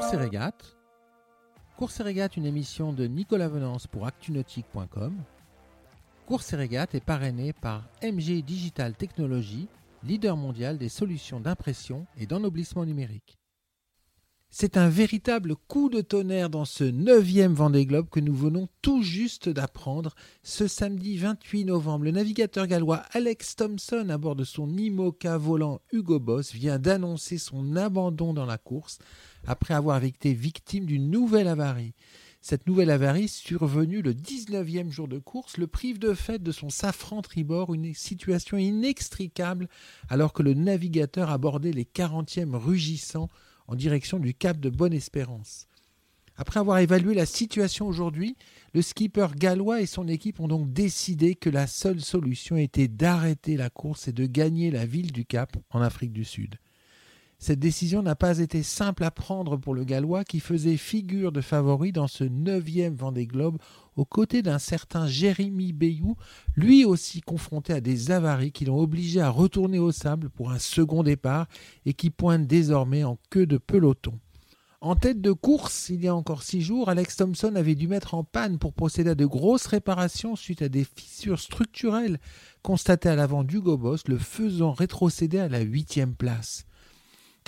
Course et régate. Course une émission de Nicolas Venance pour actunautique.com. Course et régate est parrainé par MG Digital Technologies, leader mondial des solutions d'impression et d'ennoblissement numérique. C'est un véritable coup de tonnerre dans ce neuvième Vendée Globe que nous venons tout juste d'apprendre. Ce samedi 28 novembre, le navigateur gallois Alex Thompson, à bord de son IMOCA volant Hugo Boss, vient d'annoncer son abandon dans la course après avoir été victime d'une nouvelle avarie. Cette nouvelle avarie, survenue le 19e jour de course, le prive de fait de son safran tribord, une situation inextricable alors que le navigateur abordait les 40e rugissants en direction du cap de Bonne-Espérance. Après avoir évalué la situation aujourd'hui, le skipper gallois et son équipe ont donc décidé que la seule solution était d'arrêter la course et de gagner la ville du Cap en Afrique du Sud. Cette décision n'a pas été simple à prendre pour le Gallois qui faisait figure de favori dans ce neuvième Vendée Globe aux côtés d'un certain Jérémy Bayou, lui aussi confronté à des avaries qui l'ont obligé à retourner au sable pour un second départ et qui pointe désormais en queue de peloton. En tête de course, il y a encore six jours, Alex Thompson avait dû mettre en panne pour procéder à de grosses réparations suite à des fissures structurelles constatées à l'avant d'Hugo Boss, le faisant rétrocéder à la huitième place.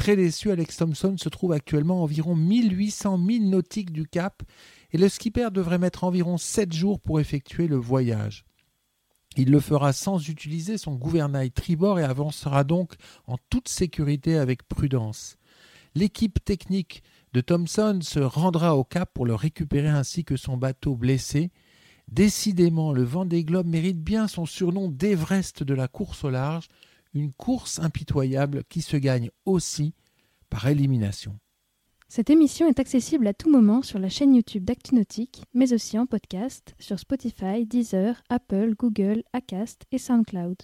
Très déçu, Alex Thompson se trouve actuellement à environ 1800 milles nautiques du Cap et le skipper devrait mettre environ 7 jours pour effectuer le voyage. Il le fera sans utiliser son gouvernail tribord et avancera donc en toute sécurité avec prudence. L'équipe technique de Thompson se rendra au Cap pour le récupérer ainsi que son bateau blessé. Décidément, le vent des globes mérite bien son surnom d'Everest de la course au large, une course impitoyable qui se gagne aussi par élimination. Cette émission est accessible à tout moment sur la chaîne YouTube d'ActuNautique, mais aussi en podcast sur Spotify, Deezer, Apple, Google, Acast et SoundCloud.